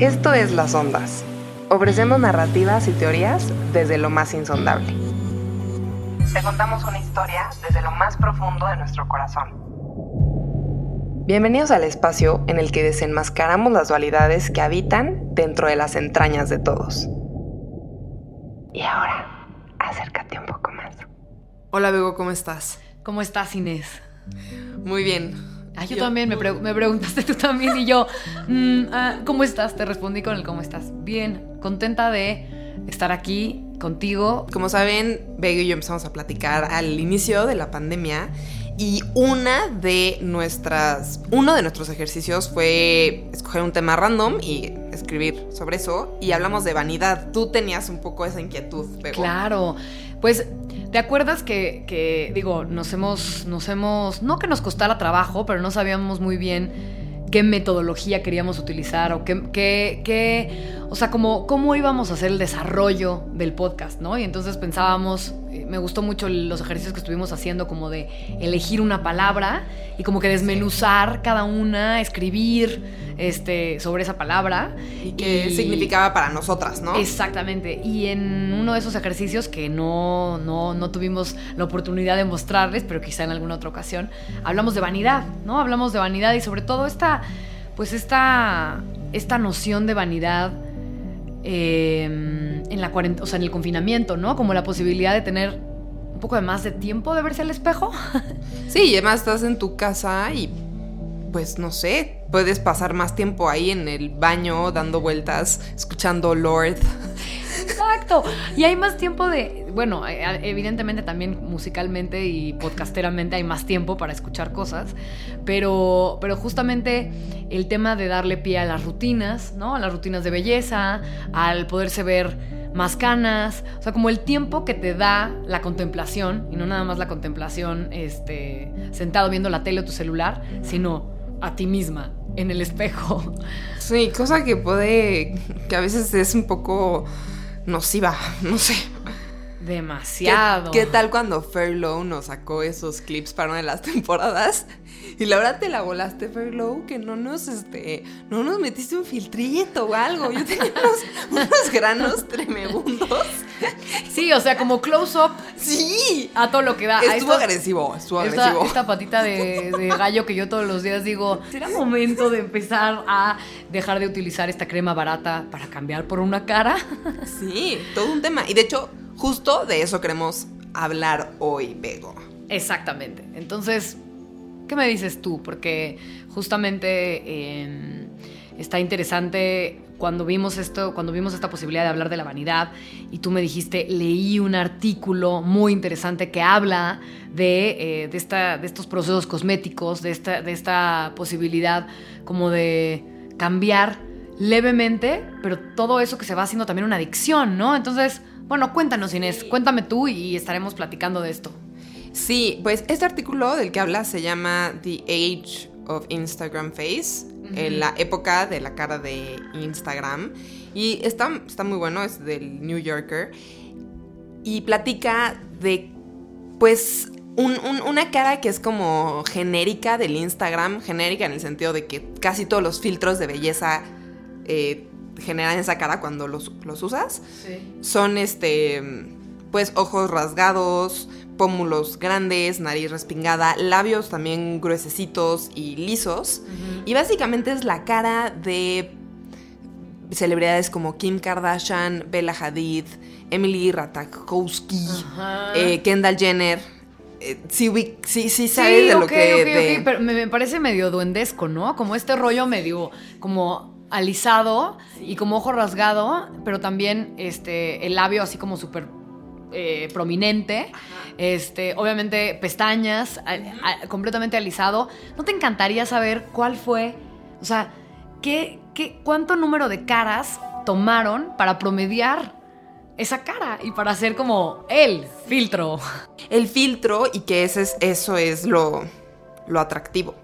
Esto es Las Ondas. Ofrecemos narrativas y teorías desde lo más insondable. Te contamos una historia desde lo más profundo de nuestro corazón. Bienvenidos al espacio en el que desenmascaramos las dualidades que habitan dentro de las entrañas de todos. Y ahora, acércate un poco más. Hola, Bego, ¿cómo estás? ¿Cómo estás, Inés? Muy bien. Ah, yo, también, me, preguntaste tú también y yo, mm, ah, ¿cómo estás? Te respondí con el cómo estás. Bien, contenta de estar aquí contigo. Como saben, Bego y yo empezamos a platicar al inicio de la pandemia y una de nuestras, uno de nuestros ejercicios fue escoger un tema random y escribir sobre eso y hablamos de vanidad. Tú tenías un poco esa inquietud, Bego. Claro, pues ¿Te acuerdas que, digo, nos hemos, nos hemos, no que nos costara trabajo, pero no sabíamos muy bien qué metodología queríamos utilizar o qué, qué, qué o sea, como, cómo íbamos a hacer el desarrollo del podcast, ¿no? Y entonces pensábamos, eh, me gustó mucho los ejercicios que estuvimos haciendo, como de elegir una palabra y como que desmenuzar cada una, escribir este, sobre esa palabra. Y qué significaba para nosotras, ¿no? Exactamente. Y en uno de esos ejercicios que no, no, no tuvimos la oportunidad de mostrarles, pero quizá en alguna otra ocasión, hablamos de vanidad, ¿no? Hablamos de vanidad y sobre todo esta, pues esta, esta noción de vanidad em, en la o sea, en el confinamiento, ¿no? Como la posibilidad de tener un poco de más de tiempo de verse al espejo. Sí, y además estás en tu casa y pues no sé, puedes pasar más tiempo ahí en el baño dando vueltas, escuchando Lord. Exacto. Y hay más tiempo de, bueno, eh, evidentemente también musicalmente y podcasteramente hay más tiempo para escuchar cosas, pero, pero justamente el tema de darle pie a las rutinas, ¿no? A las rutinas de belleza, al poderse ver más canas, o sea, como el tiempo que te da la contemplación, y no nada más la contemplación este, sentado viendo la tele o tu celular, sino a ti misma en el espejo. Sí, cosa que puede, que a veces es un poco nociva, no sé. Demasiado. ¿Qué, tal cuando Fairlow nos sacó esos clips para una de las temporadas? Y la verdad te la volaste, Fairlow, que no nos, este, no nos metiste un filtrito o algo. Yo tenía unos, granos tremebundos. Sí, o sea, como close-up. Sí. A todo lo que da. Estuvo agresivo, estuvo agresivo. Esta patita de, de, gallo que yo todos los días digo, será momento de empezar a dejar de utilizar esta crema barata para cambiar por una cara. Sí, todo un tema. Y de hecho, justo de eso queremos hablar hoy, Bego. Exactamente. Entonces, ¿Qué me dices tú? Porque justamente em, está interesante cuando vimos esto, cuando vimos esta posibilidad de hablar de la vanidad y tú me dijiste, leí un artículo muy interesante que habla de, eh, de, esta, de estos procesos cosméticos, de esta, de esta posibilidad como de cambiar levemente, pero todo eso que se va haciendo también una adicción, ¿no? Entonces, bueno, cuéntanos Inés, cuéntame tú y estaremos platicando de esto. Sí, pues este artículo del que habla se llama The Age of Instagram Face, en la época de la cara de Instagram. Y está, está muy bueno, es del New Yorker. Y platica de, pues, una cara que es como genérica del Instagram, genérica en el sentido de que casi todos los filtros de belleza eh, generan esa cara cuando los, los usas. Sí. Son, este, pues, ojos rasgados, pómulos grandes, nariz respingada, labios también gruesecitos y lisos. Y básicamente es la cara de celebridades como Kim Kardashian, Bella Hadid, Emily Ratajkowski, eh, Kendall Jenner. Eh, sí, sí, sí, sabes de lo que... pero me parece medio duendesco, ¿no? Como este rollo medio como alisado y como ojo rasgado, pero también este, el labio así como súper eh, prominente. Este, obviamente pestañas, completamente alisado. ¿No te encantaría saber cuál fue, o sea, qué, qué, cuánto número de caras tomaron para promediar esa cara y para hacer como el filtro? El filtro y que ese es, eso es lo, lo atractivo.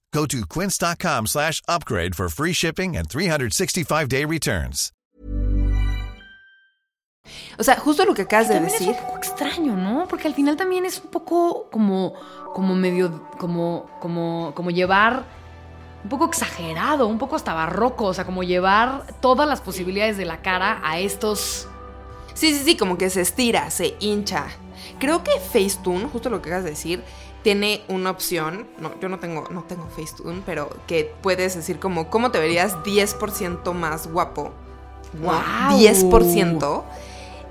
Go to quince.com slash upgrade for free shipping and 365-day returns. O sea, justo lo que acabas de decir. es un poco extraño, ¿no? Porque al final también es un poco como, como medio, como, como, como llevar un poco exagerado, un poco hasta barroco, o sea, como llevar todas las posibilidades de la cara a estos... Sí, sí, sí, como que se estira, se hincha. Creo que Facetune, justo lo que acabas de decir, tiene una opción, no, yo no tengo, no tengo Facetune, pero que puedes decir como, ¿cómo te verías 10% más guapo? ¡Guau! 10%.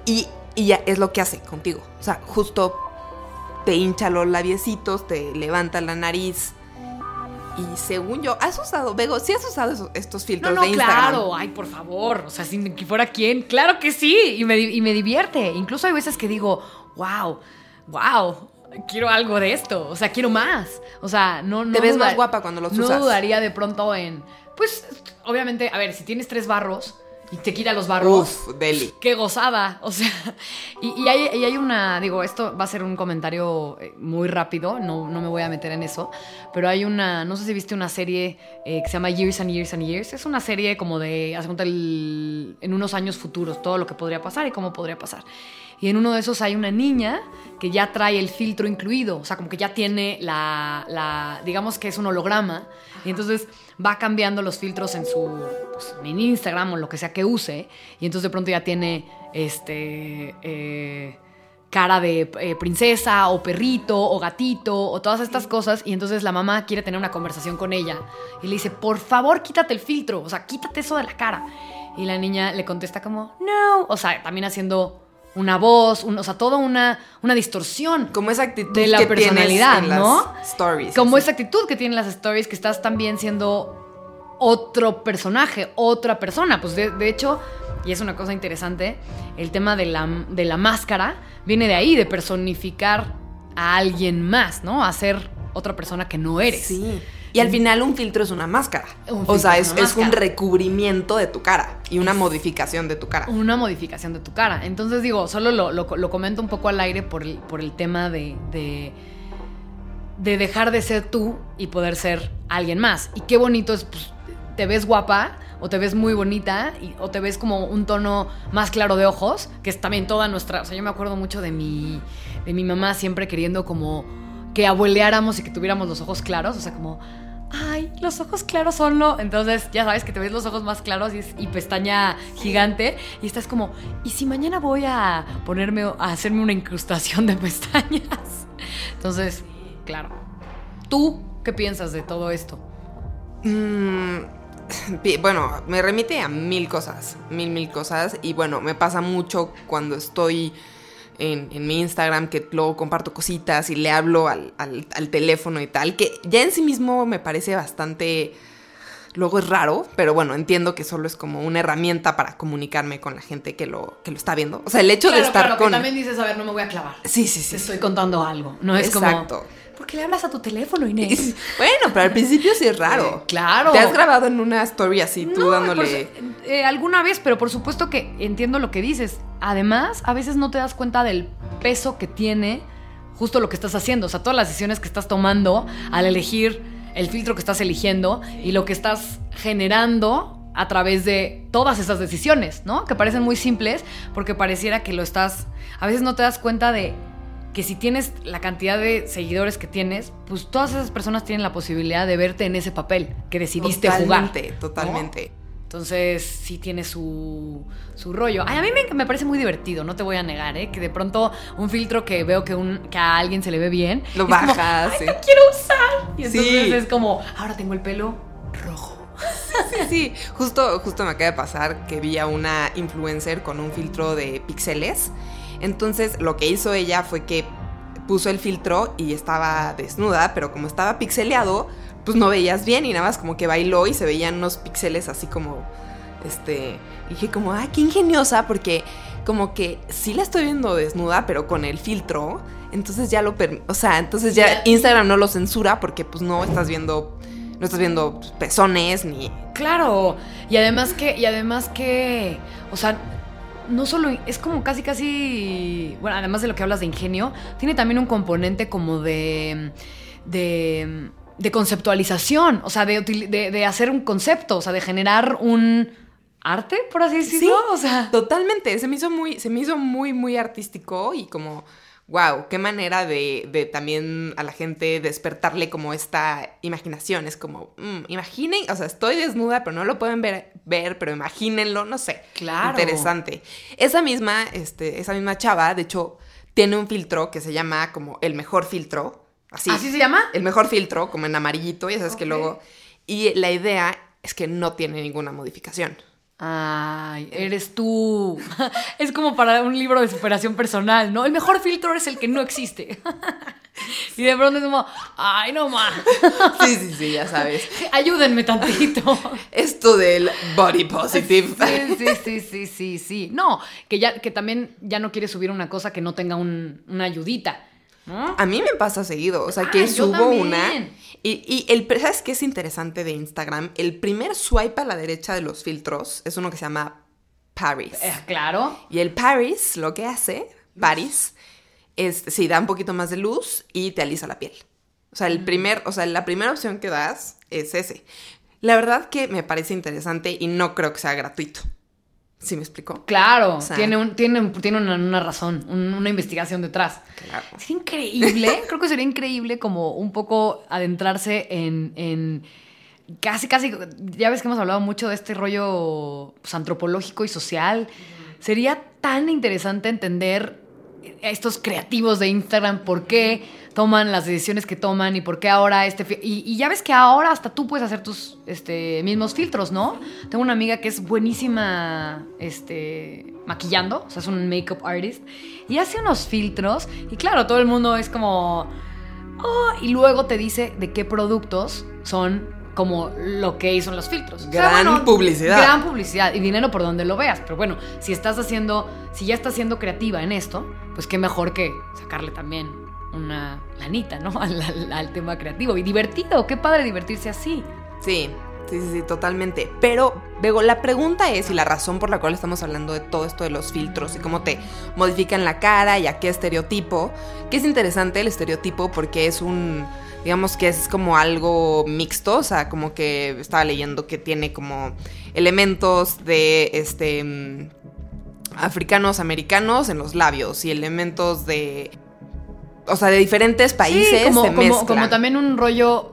Y, y ya es lo que hace contigo. O sea, justo te hincha los labiecitos, te levanta la nariz. Y según yo, ¿has usado, Bego, sí has usado esos- estos filtros no, de Instagram? claro, ay, por favor, o sea, si que fuera quién, claro que sí, y me, y me divierte. Incluso hay veces que digo, wow, wow, quiero algo de esto, o sea, quiero más. O sea, no, no Te ves más guapa cuando los no usas. dudaría de pronto en, pues, obviamente, a ver, si tienes tres barros y te quita los barros, Uf, deli. qué gozada, o sea, y, y hay, y hay una, digo, esto va a ser un comentario eh, muy rápido, no, no me voy a meter en eso, pero hay una, no sé si viste una serie eh, que se llama Years and Years and Years, es una serie como de, haz cuenta, el- en unos años futuros, todo lo que podría pasar y cómo podría pasar. Y en uno de esos hay una niña que ya trae el filtro incluido, o sea, como que ya tiene la, la digamos que es un holograma, y entonces va cambiando los filtros en su, pues, en Instagram o lo que sea que use, y entonces de pronto ya tiene, este, eh, cara de eh, princesa o perrito o gatito o todas estas cosas y entonces la mamá quiere tener una conversación con ella y le dice, por favor quítate el filtro, o sea, quítate eso de la cara. Y la niña le contesta como, no, o sea, también haciendo una voz, un- o sea, toda una, una distorsión Como esa actitud de la que personalidad, en las ¿no? Stories. Como así. esa actitud que tienen las stories, que estás también siendo otro personaje, otra persona. Pues de, de hecho, y es una cosa interesante, el tema de la, de la máscara viene de ahí, de personificar a alguien más, ¿no? A ser otra persona que no eres. Sí. Y al final un filtro es una máscara. Un o sea, es es, un recubrimiento de tu cara y una modificación de tu cara. Una modificación de tu cara. Entonces digo, solo lo, lo- lo comento un poco al aire por el, por el tema de, de, de dejar de ser tú y poder ser alguien más. Y qué bonito es, pues, te ves guapa o te ves muy bonita y- o te ves como un tono más claro de ojos, que es también toda nuestra... O sea, yo me acuerdo mucho de mi, de mi mamá siempre queriendo como que abueleáramos y que tuviéramos los ojos claros, o sea, como... Ay, los ojos claros son lo. Entonces, ya sabes que te ves los ojos más claros y, es- y pestaña gigante. Y estás como, ¿y si mañana voy a ponerme, a hacerme una incrustación de pestañas? Entonces, claro. ¿Tú qué piensas de todo esto? Mm, pi- bueno, me remite a mil cosas, mil, mil cosas. Y bueno, me pasa mucho cuando estoy en, en mi Instagram, que luego comparto cositas y le hablo al, al- al teléfono y tal, que ya en sí mismo me parece bastante... Luego es raro, pero bueno, entiendo que solo es como una herramienta para comunicarme con la gente que lo, que lo está viendo. O sea, el hecho de estar con... dices, a ver, no me voy a clavar. Sí, sí, sí. Te estoy contando algo. No es Exacto. como. ¿Por qué le hablas a tu teléfono, Inés? Bueno, pero al principio sí es raro. Eh, claro. ¿Te has grabado en una story así, tú No, dándole... por eh, alguna vez, pero por supuesto que entiendo lo que dices. Además, a veces no te das cuenta del peso que tiene justo lo que estás haciendo. O sea, todas las decisiones que estás tomando al elegir el filtro que estás eligiendo y lo que estás generando a través de todas esas decisiones, ¿no? Que parecen muy simples porque pareciera que lo estás... A veces no te das cuenta de que si tienes la cantidad de seguidores que tienes, pues todas esas personas tienen la posibilidad de verte en ese papel que decidiste jugar. Totalmente, ¿no? totalmente. Entonces, sí tiene su, su rollo. Ay, a mí me, me parece muy divertido, no te voy a negar, ¿eh? Que de pronto un filtro que veo que, un, que a alguien se le ve bien. Lo bajas, Ay, sí. lo quiero usar. Y entonces Sí. es como, ahora tengo el pelo rojo. Sí, sí. Justo, justo me acaba de pasar que vi a una influencer con un filtro de píxeles. Entonces, lo que hizo ella fue que puso el filtro y estaba desnuda, pero como estaba pixeleado, pues no veías bien y nada más como que bailó y se veían unos píxeles así como, este, dije como, ay, qué ingeniosa, porque como que sí la estoy viendo desnuda, pero con el filtro, entonces ya lo, o sea, entonces Ya. Instagram no lo censura porque pues no estás viendo, no estás viendo pezones ni Claro. Y además que, y además que, o sea, no solo es como casi casi, bueno, además de lo que hablas de ingenio, tiene también un componente como de de, de conceptualización, o sea, de, de, de hacer un concepto, o sea, de generar un arte, por así decirlo, o sea, Totalmente, se me hizo muy, se me hizo muy, muy artístico y como, wow, qué manera de, de también a la gente despertarle como esta imaginación. Es como, mm, imaginen, o sea, estoy desnuda, pero no lo pueden ver, ver, pero imagínenlo, no sé. Claro. Interesante. Esa misma, este, esa misma chava, de hecho, tiene un filtro que se llama como el mejor filtro. Así. ¿Así se llama? El mejor filtro, como en amarillo, ya sabes que luego. Y la idea es que no tiene ninguna modificación. Ay, eres tú. Es como para un libro de superación personal, ¿no? El mejor filtro es el que no existe. Y de pronto es como, ay, no más. Sí, sí, sí, ya sabes. Ayúdenme tantito. Esto del body positive. Sí, sí, sí, sí, sí, sí. No, que ya, que también ya no quieres subir una cosa que no tenga un- una ayudita. ¿No? A mí me pasa seguido, o sea, que Ah, subo una y, y el, ¿sabes qué es interesante de Instagram? El primer swipe a la derecha de los filtros es uno que se llama Paris. Eh, claro. Y el Paris lo que hace, Paris, es, sí, da un poquito más de luz y te alisa la piel. O sea, Mm. el primer, o sea, la primera opción que das es ese. La verdad que me parece interesante y no creo que sea gratuito. ¿Sí me explico? Claro, O sea- tiene, un, tiene, tiene una, una razón, un- una investigación detrás. Claro. Sería increíble, creo que sería increíble como un poco adentrarse en, en casi, casi, ya ves que hemos hablado mucho de este rollo pues, antropológico y social. Sería tan interesante entender estos creativos de Instagram por qué toman las decisiones que toman y por qué ahora este... Y, y ya ves que ahora hasta tú puedes hacer tus este, mismos filtros, ¿no? Tengo una amiga que es buenísima este, maquillando, o sea, es un makeup artist, y hace unos filtros y claro, todo el mundo es como... "Oh", y luego te dice de qué productos son como lo que hizo en los filtros. O sea, Gran publicidad. Gran publicidad y dinero por donde lo veas. Pero bueno, si estás haciendo, si ya estás siendo creativa en esto, pues qué mejor que sacarle también una lanita, ¿no? Al, al- al tema creativo. Y divertido, qué padre divertirse así. Sí, sí, sí, sí, totalmente. Pero, Bego, la pregunta es, y la razón por la cual estamos hablando de todo esto de los filtros y cómo te modifican la cara y a qué estereotipo, que es interesante el estereotipo porque es un, digamos que es como algo mixto, o sea, como que estaba leyendo que tiene como elementos de, este, mm, africanos, americanos en los labios y elementos de... O sea, de diferentes países Sí, como, se como- como también un rollo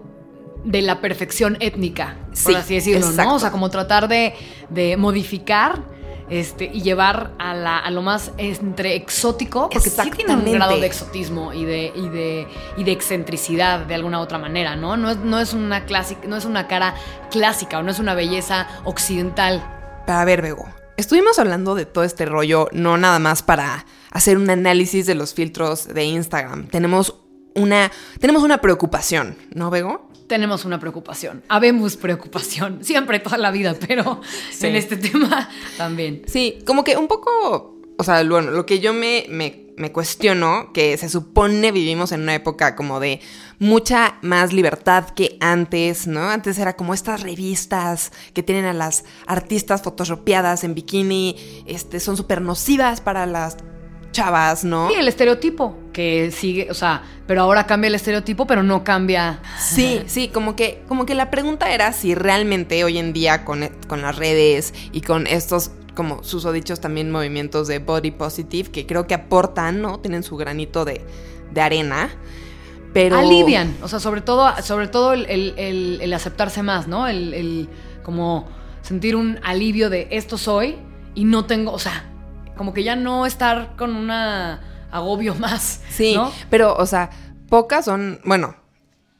de la perfección étnica, Sí, por así decirlo, ¿no? exacto. O sea, como tratar de, de modificar este, y llevar a, la, a lo más entre exótico, porque sí tiene un grado de exotismo y de, y de, y de excentricidad de alguna otra manera, ¿no? No es, no es una clásica, no es una cara clásica o no es una belleza occidental. Pero a ver, Bego, estuvimos hablando de todo este rollo, no nada más para hacer un análisis de los filtros de Instagram. Tenemos una, tenemos una preocupación, ¿no, Bego? Tenemos una preocupación. Habemos preocupación. Siempre, toda la vida, pero Sí. en este tema también. Sí, como que un poco, o sea, bueno, lo que yo me, me, me cuestiono, que se supone vivimos en una época como de mucha más libertad que antes, ¿no? Antes era como estas revistas que tienen a las artistas photoshopeadas en bikini, este, son súper nocivas para las chavas, ¿no? Sí, el estereotipo que sigue, o sea, pero ahora cambia el estereotipo, pero no cambia. Sí, sí, como que, como que la pregunta era si realmente hoy en día con, e, con las redes y con estos, como susodichos también movimientos de body positive, que creo que aportan, ¿no? Tienen su granito de, de arena. Pero. Alivian, o sea, sobre todo, sobre todo el, el- el- el aceptarse más, ¿no? El, el como sentir un alivio de esto soy y no tengo, o sea, como que ya no estar con una agobio más. Sí, ¿no? pero, o sea, pocas son. Bueno,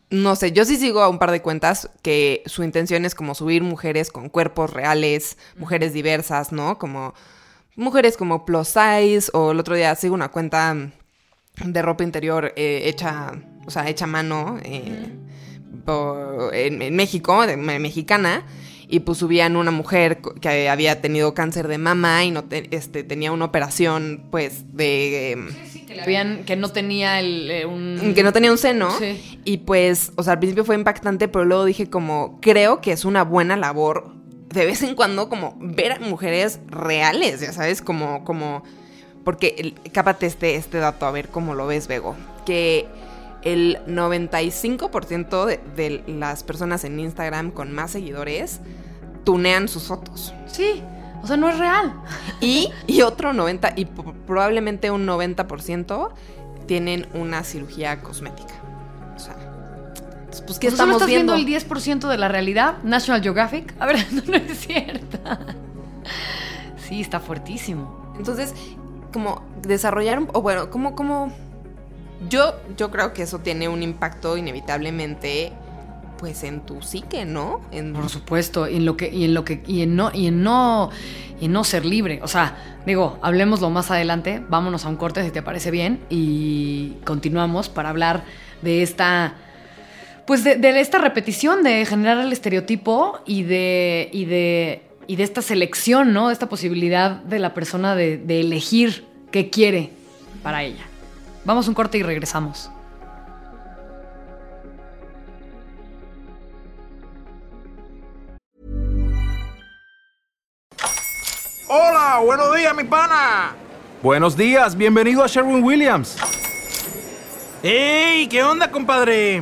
no sé, yo sí sigo a un par de cuentas que su intención es como subir mujeres con cuerpos reales, mujeres diversas, ¿no? Como mujeres como plus size, o el otro día sigo una cuenta de ropa interior eh, hecha, o sea, hecha a mano eh, por- en, en México, de, me- mexicana. Y pues subían una mujer que había tenido cáncer de mama y no este, tenía una operación pues de... Em, sí, que, le habían, que no tenía el, eh, un... Que no tenía un seno. Y pues, o sea, al principio fue impactante, pero luego dije como, creo que es una buena labor de vez en cuando como ver a mujeres reales, ya sabes, como, como, porque, cápate este, este dato, a ver cómo lo ves, Bego, que el 95% de, de, las personas en Instagram con más seguidores tunean sus fotos. Sí, o sea, no es real. Y, y otro 90, y probablemente un 90% tienen una cirugía cosmética. O sea, pues ¿qué estamos estás viendo? el 10% de la realidad? National Geographic. A ver, no, no es cierto. Sí, está fuertísimo. Entonces, como desarrollar, o bueno, como, como yo, yo creo que eso tiene un impacto inevitablemente pues en tu psique, ¿no? Por supuesto, en lo que, y en lo que, y en no, y en no, y en no ser libre. O sea, digo, hablemoslo más adelante, vámonos a un corte si te parece bien, y continuamos para hablar de esta. Pues de, esta repetición de generar el estereotipo y de. y de. y de esta selección, ¿no? Esta posibilidad de la persona de, de elegir qué quiere para ella. Vamos a un corte y regresamos. Hola, buenos días, mi pana. Buenos días, bienvenido a Sherwin Williams. ¡Ey! ¿Qué onda, compadre?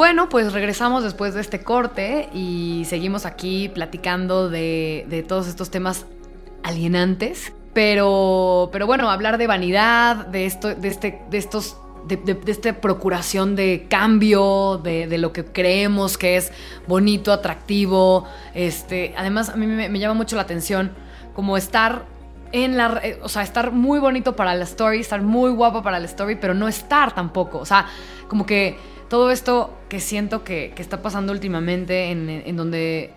Bueno, pues regresamos después de este corte y seguimos aquí platicando de, todos estos temas alienantes. Pero, pero bueno, hablar de vanidad, de esto, de este, de estos, de, esta procuración de cambio, de, lo que creemos que es bonito, atractivo. Este, además, a mí me, llama mucho la atención como estar en la, o sea, estar muy bonito para la story, estar muy guapo para la story, pero no estar tampoco. O sea, como que todo esto que siento que, está pasando últimamente, en, donde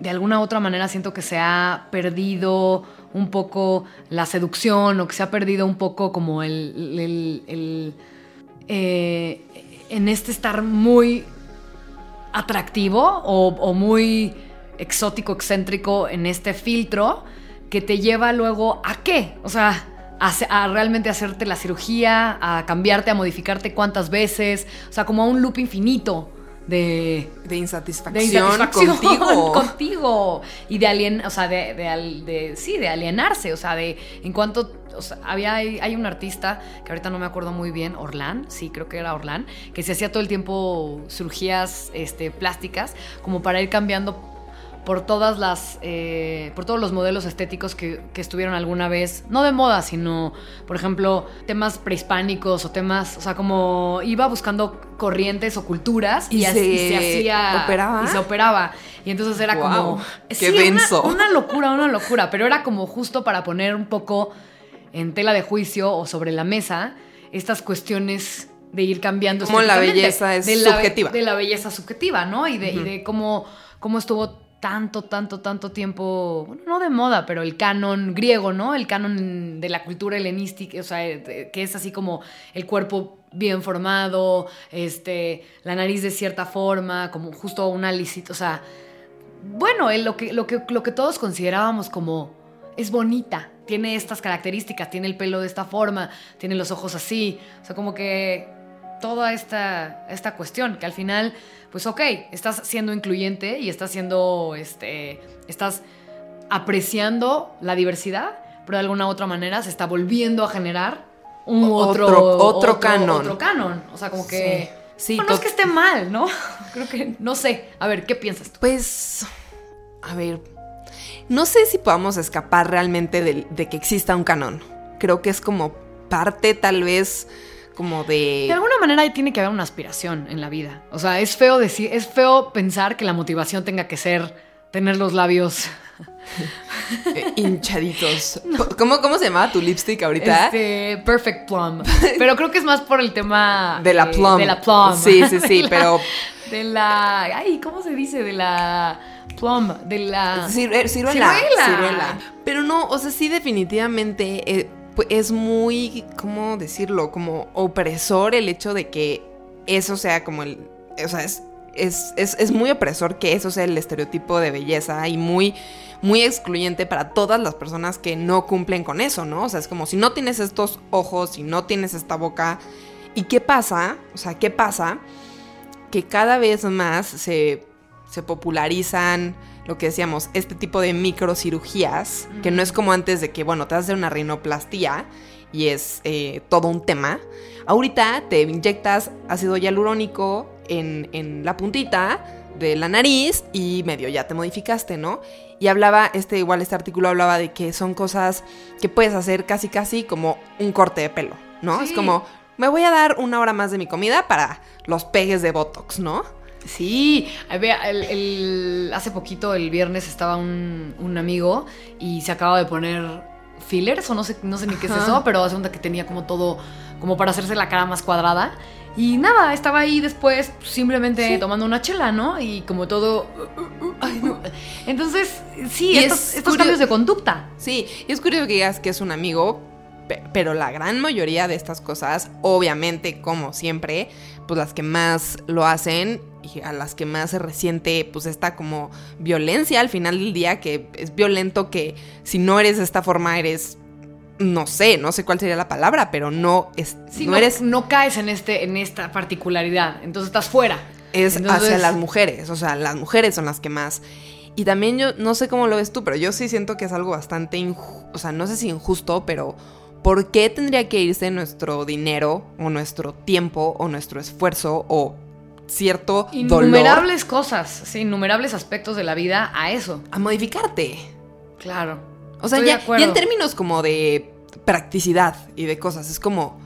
de alguna u otra manera siento que se ha perdido un poco la seducción o que se ha perdido un poco como el... Eh, en este estar muy atractivo o, o muy exótico, excéntrico en este filtro que te lleva luego a qué? O sea, a, realmente hacerte la cirugía, a cambiarte, a modificarte cuántas veces, o sea, como a un loop infinito. De, de, insatisfacción, contigo. contigo. Y de alien, o sea, de, de, sí, de alienarse. O sea, de en cuanto. O sea, había, hay un artista que ahorita no me acuerdo muy bien, Orlán, sí, creo que era Orlán, que se hacía todo el tiempo cirugías este, plásticas como para ir cambiando por todas las eh, por todos los modelos estéticos que, estuvieron alguna vez no de moda sino por ejemplo temas prehispánicos o temas o sea como iba buscando corrientes o culturas y, así se, hacía operaba y se operaba. Y entonces era como qué denso. una, locura una locura pero era como justo para poner un poco en tela de juicio o sobre la mesa estas cuestiones de ir cambiando como la belleza es subjetiva. de la belleza subjetiva no y de, y de cómo cómo estuvo tanto, tanto, tanto tiempo, bueno, no de moda, pero el canon griego, ¿no? El canon de la cultura helenística, o sea, que es así como el cuerpo bien formado, este, la nariz de cierta forma, como justo una licita, o sea, bueno, lo, que, lo, que, lo que todos considerábamos como es bonita, tiene estas características, tiene el pelo de esta forma, tiene los ojos así, o sea, como que toda esta, esta cuestión, que al final pues ok, estás siendo incluyente y estás siendo, este, estás apreciando la diversidad, pero de alguna otra manera se está volviendo a generar un otro, otro, canon. Otro canon. O sea, como que... Sí. no es que esté mal, ¿no? Creo que, no sé. A ver, ¿qué piensas tú? Pues, a ver, no sé si podamos escapar realmente de, de que exista un canon. Creo que es como parte tal vez como de... De alguna manera tiene que haber una aspiración en la vida. O sea, es feo decir, es feo pensar que la motivación tenga que ser tener los labios eh, hinchaditos. ¿Cómo, ¿Cómo se llamaba tu lipstick ahorita? Este, Perfect Plum. Pero creo que es más por el tema de la plum. De la plum. Sí, sí, sí, pero de la ay, ¿cómo se dice? De la plum, de la ciruela, ciruela. Pero no, o sea, sí definitivamente eh, pues, es muy, ¿cómo decirlo? Como opresor el hecho de que eso sea como el, o sea, es es, es, muy opresor que eso sea el estereotipo de belleza y muy, muy excluyente para todas las personas que no cumplen con eso, ¿no? O sea, es como si no tienes estos ojos, si no tienes esta boca. ¿Y qué pasa? O sea, ¿qué pasa? Que cada vez más se, se popularizan lo que decíamos, este tipo de microcirugías, que no es como antes de que, bueno, te haces una rinoplastía y es eh, todo un tema. Ahorita te inyectas ácido hialurónico en, la puntita de la nariz y medio ya te modificaste, ¿no? Y hablaba, este igual este artículo hablaba de que son cosas que puedes hacer casi casi como un corte de pelo, ¿no? Es como, me voy a dar una hora más de mi comida para los pegues de Botox, ¿no? Sí, el, hace poquito, el viernes, estaba un, un, amigo y se acaba de poner fillers o no sé, no sé ni qué es eso, pero hace que tenía como todo, como para hacerse la cara más cuadrada. Y nada, estaba ahí después simplemente tomando una chela, ¿no? Y como todo... Entonces, sí, estos, estos cambios de conducta. Sí, y es curioso que digas que es un amigo, pero la gran mayoría de estas cosas, obviamente, como siempre, pues las que más lo hacen y a las que más se resiente, pues esta como violencia al final del día, que es violento que si no eres de esta forma, eres no sé, no sé cuál sería la palabra, pero no, es, no, eres... No caes en, este, en esta particularidad, entonces estás fuera. Es hacia las mujeres, o sea, las mujeres son las que más... Y también yo, no sé cómo lo ves tú, pero yo sí siento que es algo bastante, o sea, no sé si injusto, pero ¿por qué tendría que irse nuestro dinero o nuestro tiempo o nuestro esfuerzo o cierto innumerables cosas, sí, innumerables aspectos de la vida a eso, a modificarte? Claro. O sea, ya, en términos como de practicidad y de cosas, es como,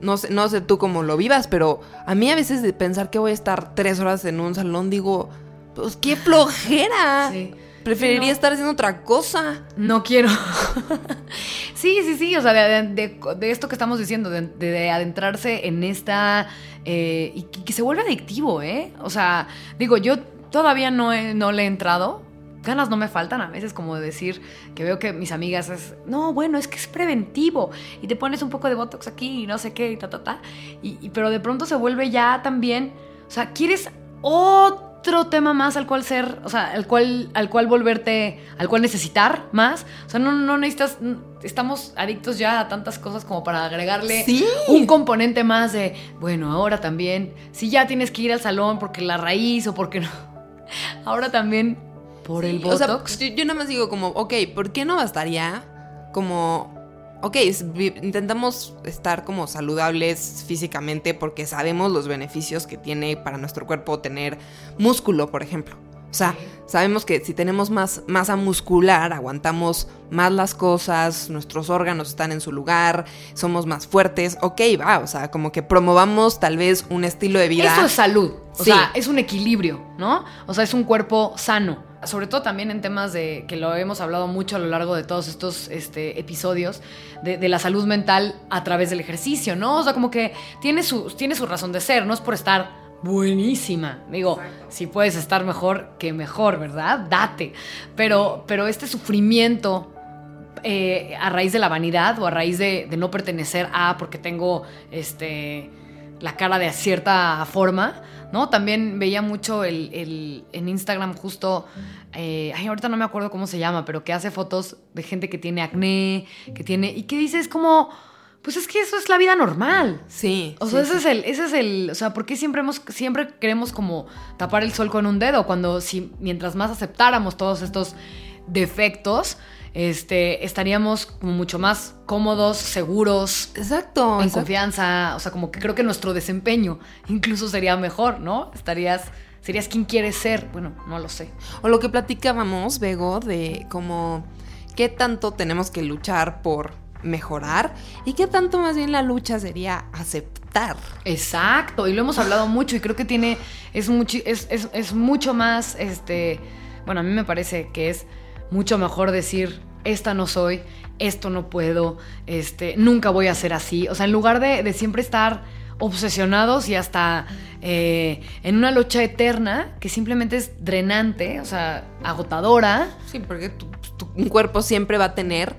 no sé, no sé tú cómo lo vivas, pero a mí a veces de pensar que voy a estar tres horas en un salón, digo, pues qué flojera. Sí. Preferiría estar haciendo otra cosa. No quiero. sí, sí, sí. O sea, de, esto que estamos diciendo, de, adentrarse en esta. Eh, y que, se vuelve adictivo, ¿eh? O sea, digo, yo todavía no, no le he entrado ganas no me faltan a veces como de decir que veo que mis amigas es, no, bueno, es que es preventivo y te pones un poco de Botox aquí y no sé qué y ta, ta, ta. Y, pero de pronto se vuelve ya también, o sea, quieres otro tema más al cual ser, o sea, al cual, al cual volverte, al cual necesitar más. O sea, no, no necesitas, estamos adictos ya a tantas cosas como para agregarle un componente más de, bueno, ahora también, si ya tienes que ir al salón porque la raíz o porque no, ahora también por el Botox. yo, nada más digo como, ok, ¿por qué no bastaría como... Ok, intentamos estar como saludables físicamente porque sabemos los beneficios que tiene para nuestro cuerpo tener músculo, por ejemplo. O sea, sabemos que si tenemos más masa muscular, aguantamos más las cosas, nuestros órganos están en su lugar, somos más fuertes. Ok, va, o sea, como que promovamos tal vez un estilo de vida. Eso es salud. O sea, es un equilibrio, ¿no? O sea, es un cuerpo sano sobre todo también en temas de que lo hemos hablado mucho a lo largo de todos estos este, episodios, de, la salud mental a través del ejercicio, ¿no? O sea, como que tiene su, tiene su razón de ser, no es por estar buenísima. Digo, si puedes estar mejor, que mejor, ¿verdad? Date. Pero, pero este sufrimiento eh, a raíz de la vanidad o a raíz de, de, no pertenecer a porque tengo este, la cara de cierta forma, ¿no? También veía mucho el, en Instagram justo, eh, ay, ahorita no me acuerdo cómo se llama, pero que hace fotos de gente que tiene acné, que tiene, y que dice, es como, pues es que eso es la vida normal. Sí. O sea, ese es el, ese es el, o sea, ¿por qué siempre, hemos, siempre queremos como tapar el sol con un dedo? Cuando si, mientras más aceptáramos todos estos defectos, este, estaríamos como mucho más cómodos, seguros. Exacto. En confianza. O sea, como que creo que nuestro desempeño incluso sería mejor, ¿no? Estarías. Serías quien quieres ser. Bueno, no lo sé. O lo que platicábamos, Bego, de como qué tanto tenemos que luchar por mejorar y qué tanto más bien la lucha sería aceptar. Exacto, y lo hemos hablado mucho y creo que tiene, es, mucho, es, es, es mucho más, este, bueno, a mí me parece que es mucho mejor decir, esta no soy, esto no puedo, este, nunca voy a ser así. O sea, en lugar de, de siempre estar obsesionados y hasta eh, en una lucha eterna que simplemente es drenante, o sea, agotadora. Sí, porque tu, tu cuerpo siempre va a tener,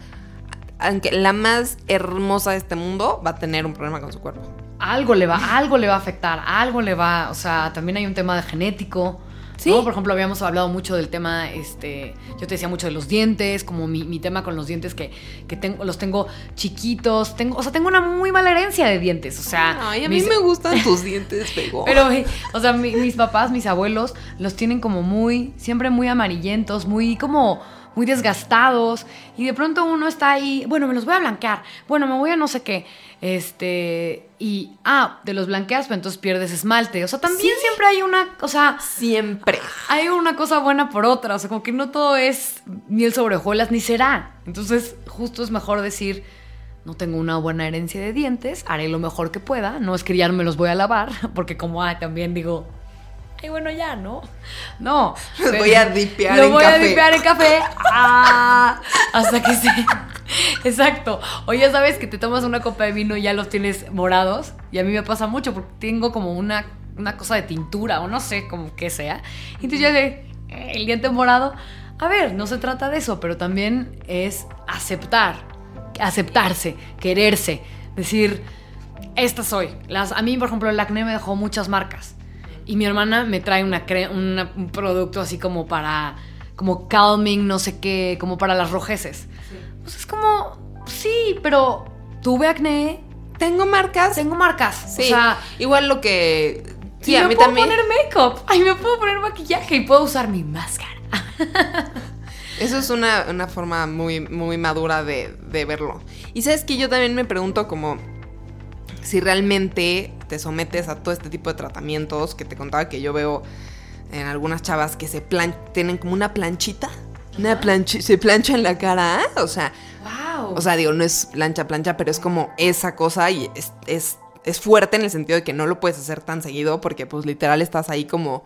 aunque la más hermosa de este mundo va a tener un problema con su cuerpo. Algo le va, algo le va a afectar, algo le va, o sea, también hay un tema de genético. Sí. ¿no? Por ejemplo, habíamos hablado mucho del tema, este, yo te decía mucho de los dientes, como mi, mi tema con los dientes que, que tengo, los tengo chiquitos, tengo, o sea, tengo una muy mala herencia de dientes, o sea. Ay, a mí me gustan tus dientes. Pero, o sea, mi- mis papás, mis abuelos, los tienen como muy, siempre muy amarillentos, muy como, muy desgastados. Y de pronto uno está ahí, bueno, me los voy a blanquear, bueno, me voy a no sé qué. Este, y, ah, de los blanqueas, pero entonces pierdes esmalte. O sea, también siempre hay una, o sea, Siempre. hay una cosa buena por otra. O sea, como que no todo es miel sobre hojuelas, ni será. Entonces, justo es mejor decir, no tengo una buena herencia de dientes, haré lo mejor que pueda. No es que ya no me los voy a lavar, porque como ah, también digo, ay, bueno, ya, ¿no? No. Los voy a dipear Lo en voy café. a dipear en café. Ah, hasta que se... Exacto. O ya sabes que te tomas una copa de vino y ya los tienes morados. Y a mí me pasa mucho porque tengo como una, una cosa de tintura o no sé, como que sea. Y entonces ya de eh, el diente morado. A ver, no se trata de eso, pero también es aceptar, aceptarse, quererse, decir, esta soy. Las, a mí, por ejemplo, el acné me dejó muchas marcas. Y mi hermana me trae una cre- una- un producto así como para, como calming, no sé qué, como para las rojeces. Pues es como, sí, pero tuve acné, Tengo marcas. tengo marcas. Sí. O sea, igual lo que. Sí, y a me mí puedo también. poner make-up, ay, me puedo poner maquillaje y puedo usar mi máscara. Eso es una, una forma muy, muy madura de, de verlo. Y sabes que yo también me pregunto como si realmente te sometes a todo este tipo de tratamientos que te contaba que yo veo en algunas chavas que se plan tienen como una planchita. Una plancha, se planchan la cara, o sea, Wow. o sea, digo, no es plancha, plancha, pero es como esa cosa y es, es, es fuerte en el sentido de que no lo puedes hacer tan seguido porque pues literal estás ahí como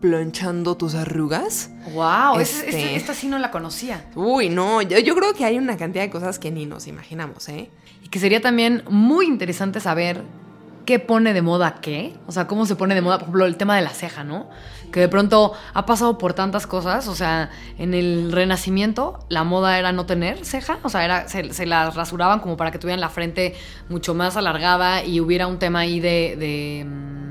planchando tus arrugas. wow, Este- esta sí no la conocía. Uy, no, yo, yo creo que hay una cantidad de cosas que ni nos imaginamos, ¿eh? Y que sería también muy interesante saber qué pone de moda qué. O sea, cómo se pone de moda, por ejemplo, el tema de la ceja, ¿no? Que de pronto ha pasado por tantas cosas. O sea, en el Renacimiento la moda era no tener ceja. O sea, era, se, se la rasuraban como para que tuvieran la frente mucho más alargada y hubiera un tema ahí de... de mm,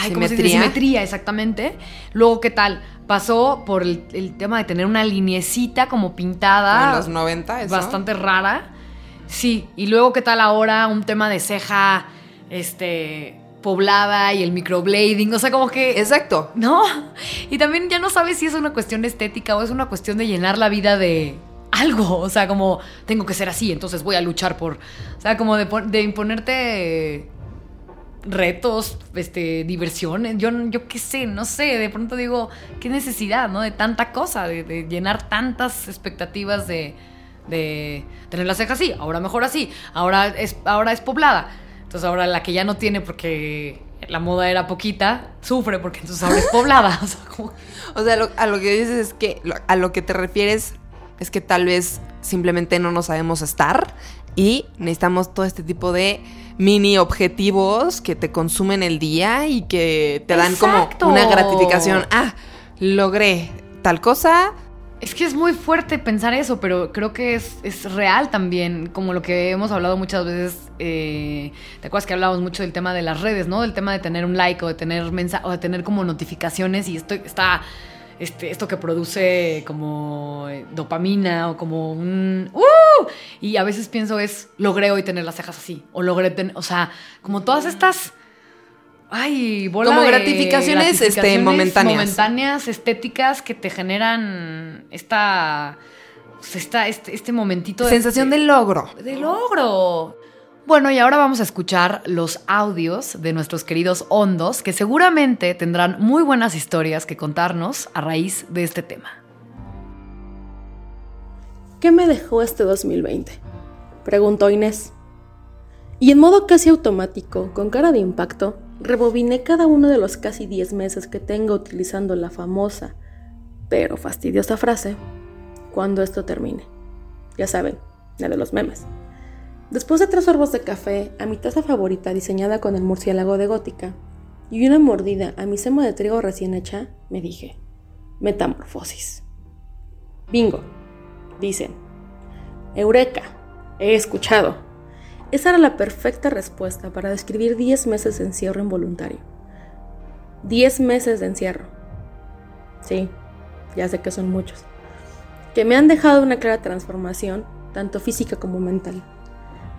Ay, ¿cómo se dice? Simetría. Simetría, exactamente. Luego, ¿qué tal? Pasó por el, el tema de tener una linecita como pintada. Como en los 90, eso. Bastante rara. Sí, y luego qué tal ahora un tema de ceja este poblada y el microblading, o sea, como que Exacto. no. Y también ya no sabes si es una cuestión de estética o es una cuestión de llenar la vida de algo, o sea, como tengo que ser así, entonces voy a luchar por, o sea, como de, pon- de imponerte retos, este, diversiones, yo, yo qué sé, no sé, de pronto digo, qué necesidad, ¿no? De tanta cosa, de, de llenar tantas expectativas de, de tener las cejas así, ahora mejor así, ahora es, ahora es poblada. Entonces ahora la que ya no tiene porque la moda era poquita, sufre porque entonces ahora es poblada. O sea, como- O sea, lo- a lo que dices es que lo- a lo que te refieres es que tal vez simplemente no nos sabemos estar y necesitamos todo este tipo de mini objetivos que te consumen el día y que te dan Exacto. como una gratificación. Ah, logré tal cosa. Es que es muy fuerte pensar eso, pero creo que es, es real también, como lo que hemos hablado muchas veces. eh, ¿Te acuerdas que hablamos mucho del tema de las redes, no? Del tema de tener un like o de tener mensa o de tener como notificaciones y esto está. Este, esto que produce como eh, dopamina o como un ¡Uh! y a veces pienso es logré hoy tener las cejas así o logré tener o sea como todas estas ay bola Como de gratificaciones, este, momentáneas. momentáneas estéticas que te generan esta pues, esta este, este momentito de- Sensación de logro. de logro. Bueno, y ahora vamos a escuchar los audios de nuestros queridos hondos, que seguramente tendrán muy buenas historias que contarnos a raíz de este tema. ¿Qué me dejó este 2020? preguntó Inés. Y en modo casi automático, con cara de impacto, rebobiné cada uno de los casi 10 meses que tengo utilizando la famosa, pero fastidiosa frase, cuando esto termine. Ya saben, la de los memes. Después de tres sorbos de café, a mi taza favorita diseñada con el murciélago de gótica, y una mordida a mi sema de trigo recién hecha, me dije, metamorfosis. Bingo, dicen. Eureka, he escuchado. Esa era la perfecta respuesta para describir 10 meses de encierro involuntario. 10 meses de encierro. Sí, ya sé que son muchos. Que me han dejado una clara transformación, tanto física como mental.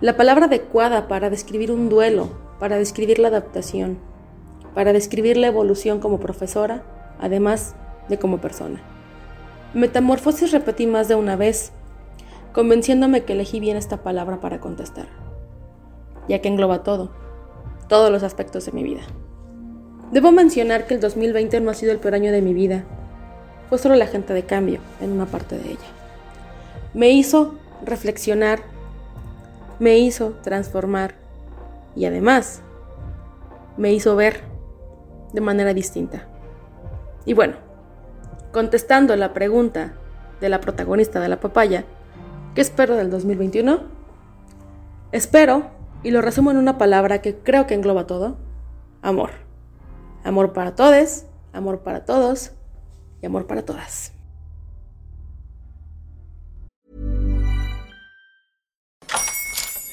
La palabra adecuada para describir un duelo, para describir la adaptación, para describir la evolución como profesora, además de como persona. Metamorfosis repetí más de una vez, convenciéndome que elegí bien esta palabra para contestar ya que engloba todo, todos los aspectos de mi vida. Debo mencionar que el 2020 no ha sido el peor año de mi vida, fue solo la gente de cambio en una parte de ella. Me hizo reflexionar, me hizo transformar y además me hizo ver de manera distinta. Y bueno, contestando la pregunta de la protagonista de la papaya, ¿qué espero del 2021? Espero y lo resumo en una palabra que creo que engloba todo. Amor. Amor para todos, amor para todos y amor para todas.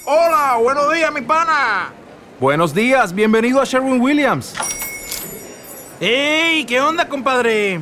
Hola, buenos días, mi pana. Buenos días, bienvenido a Sherwin Williams. ¡Ey! ¿Qué onda, compadre?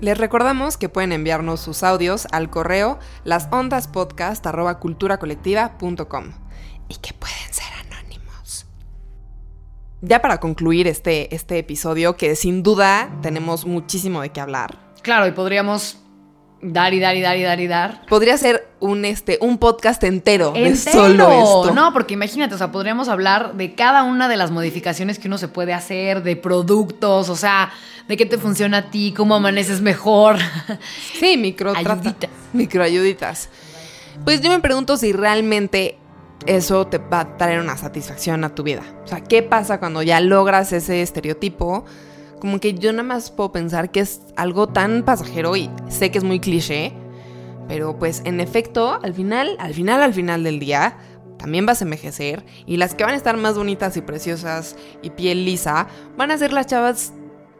Les recordamos que pueden enviarnos sus audios al correo lasondaspodcast.culturacolectiva.com y que pueden ser anónimos. Ya para concluir este, este episodio, que sin duda tenemos muchísimo de qué hablar. Claro, y podríamos dar y dar y dar y dar y dar. Podría ser un, este, un podcast entero, de solo esto. No, porque imagínate, o sea, podríamos hablar de cada una de las modificaciones que uno se puede hacer, de productos, o sea, de qué te funciona a ti, cómo amaneces mejor. Sí, micro Ayuditas. Microayuditas. Pues yo me pregunto si realmente eso te va a traer una satisfacción a tu vida. O sea, ¿qué pasa cuando ya logras ese estereotipo? Como que yo nada más puedo pensar que es algo tan pasajero y sé que es muy cliché, pero pues en efecto, al final, al final, al final del día, también vas a envejecer y las que van a estar más bonitas y preciosas y piel lisa van a ser las chavas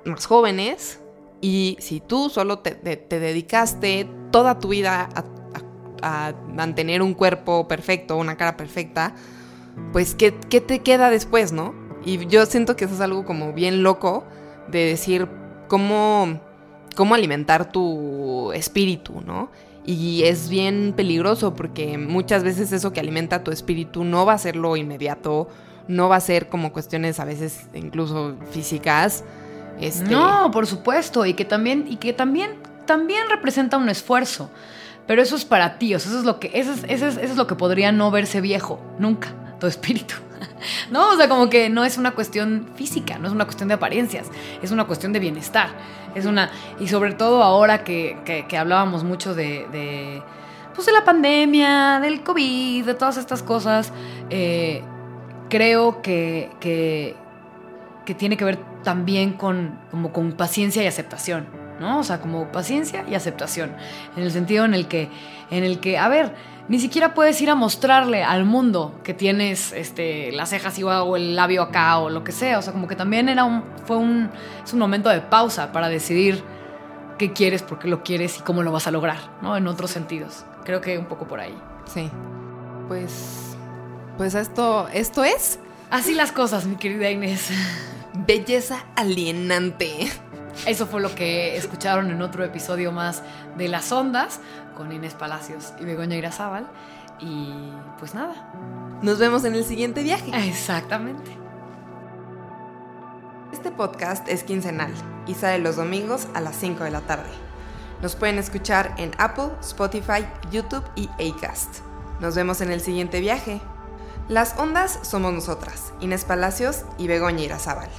más jóvenes y si tú solo te, te- te dedicaste toda tu vida a, a- a mantener un cuerpo perfecto, una cara perfecta, pues ¿qué, qué te queda después, no? Y yo siento que eso es algo como bien loco de decir cómo, cómo alimentar tu espíritu, ¿no? Y es bien peligroso porque muchas veces eso que alimenta tu espíritu no va a ser lo inmediato, no va a ser como cuestiones a veces incluso físicas. Este, No, por supuesto, y que también, y que también, también representa un esfuerzo. Pero eso es para ti, eso es lo que, eso es, eso es, eso es lo que podría no verse viejo, nunca, tu espíritu. No, o sea, como que no es una cuestión física, no es una cuestión de apariencias, es una cuestión de bienestar. Es una, y sobre todo ahora que, que- hablábamos mucho de, de, pues de la pandemia, del COVID, de todas estas cosas, eh, creo que, que, que tiene que ver también con, como con paciencia y aceptación, ¿no? O sea, como paciencia y aceptación, en el sentido en el que, en el que, a ver, ni siquiera puedes ir a mostrarle al mundo que tienes este, las cejas igual o el labio acá o lo que sea, o sea, como que también era un, fue un, es un momento de pausa para decidir qué quieres, por qué lo quieres y cómo lo vas a lograr, ¿no? En otros sentidos. Creo que un poco por ahí. Sí. Pues. Pues esto. Esto es. Así las cosas, mi querida Inés. Belleza alienante. Eso fue lo que escucharon en otro episodio más de Las Ondas con Inés Palacios y Begoña Irazábal. Y pues nada. Nos vemos en el siguiente viaje. Exactamente. Este podcast es quincenal y sale los domingos a las 5 de la tarde. Nos pueden escuchar en Apple, Spotify, YouTube y Acast. Nos vemos en el siguiente viaje. Las ondas somos nosotras, Inés Palacios y Begoña Irazábal.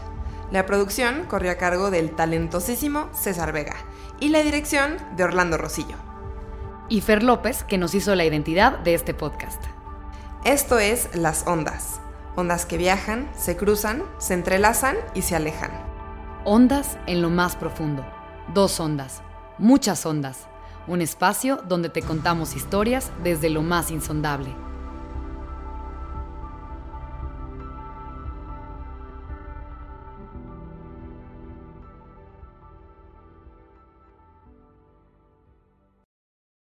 La producción corrió a cargo del talentosísimo César Vega y la dirección de Orlando Rosillo. Y Fer López, que nos hizo la identidad de este podcast. Esto es Las Ondas. Ondas que viajan, se cruzan, se entrelazan y se alejan. Ondas en lo más profundo. Dos ondas. Muchas ondas. Un espacio donde te contamos historias desde lo más insondable.